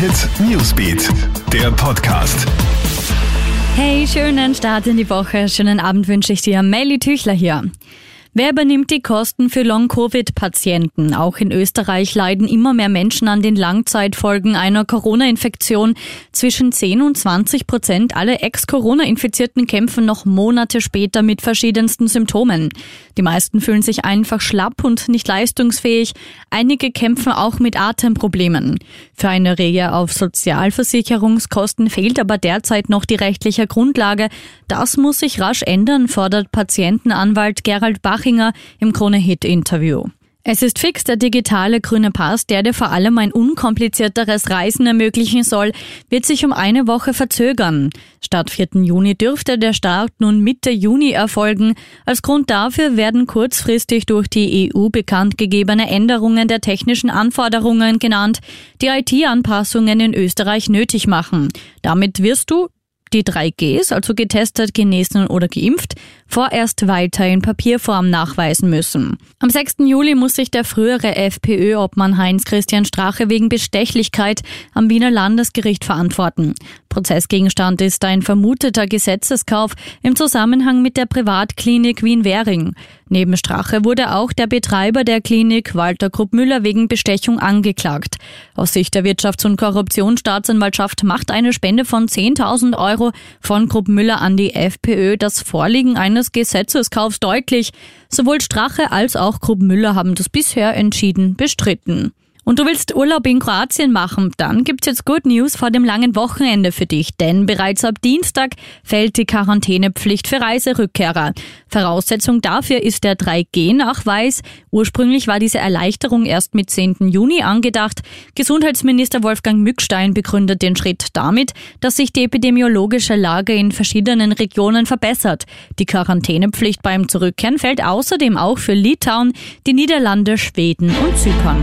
Hit Newsbeat, der Podcast. Hey, schönen Start in die Woche. Schönen Abend wünsche ich dir. Melly Tüchler hier. Wer übernimmt die Kosten für Long-Covid-Patienten? Auch in Österreich leiden immer mehr Menschen an den Langzeitfolgen einer Corona-Infektion. Zwischen 10 und 20 Prozent aller Ex-Corona-Infizierten kämpfen noch Monate später mit verschiedensten Symptomen. Die meisten fühlen sich einfach schlapp und nicht leistungsfähig. Einige kämpfen auch mit Atemproblemen. Für eine Rehe auf Sozialversicherungskosten fehlt aber derzeit noch die rechtliche Grundlage. Das muss sich rasch ändern, fordert Patientenanwalt Gerald Bach Strachinger im Krone-Hit-Interview. Es ist fix der digitale grüne Pass, der dir vor allem ein unkomplizierteres Reisen ermöglichen soll, wird sich um eine Woche verzögern. Statt 4. Juni dürfte der Start nun Mitte Juni erfolgen. Als Grund dafür werden kurzfristig durch die EU bekannt gegebene Änderungen der technischen Anforderungen genannt, die IT-Anpassungen in Österreich nötig machen. Damit wirst du die 3Gs, also getestet, genesen oder geimpft, vorerst weiter in Papierform nachweisen müssen. Am 6. Juli muss sich der frühere FPÖ-Obmann Heinz-Christian Strache wegen Bestechlichkeit am Wiener Landesgericht verantworten. Prozessgegenstand ist ein vermuteter Gesetzeskauf im Zusammenhang mit der Privatklinik Wien-Währing. Neben Strache wurde auch der Betreiber der Klinik Walter Krupp-Müller wegen Bestechung angeklagt. Aus Sicht der Wirtschafts- und Korruptionsstaatsanwaltschaft macht eine Spende von 10.000 Euro von Krupp-Müller an die FPÖ das Vorliegen eines Gesetzeskaufs deutlich. Sowohl Strache als auch Krupp-Müller haben das bisher entschieden bestritten. Und du willst Urlaub in Kroatien machen, dann gibt's jetzt Good News vor dem langen Wochenende für dich, denn bereits ab Dienstag fällt die Quarantänepflicht für Reiserückkehrer. Voraussetzung dafür ist der 3G-Nachweis. Ursprünglich war diese Erleichterung erst mit 10. Juni angedacht. Gesundheitsminister Wolfgang Mückstein begründet den Schritt damit, dass sich die epidemiologische Lage in verschiedenen Regionen verbessert. Die Quarantänepflicht beim Zurückkehren fällt außerdem auch für Litauen, die Niederlande, Schweden und Zypern.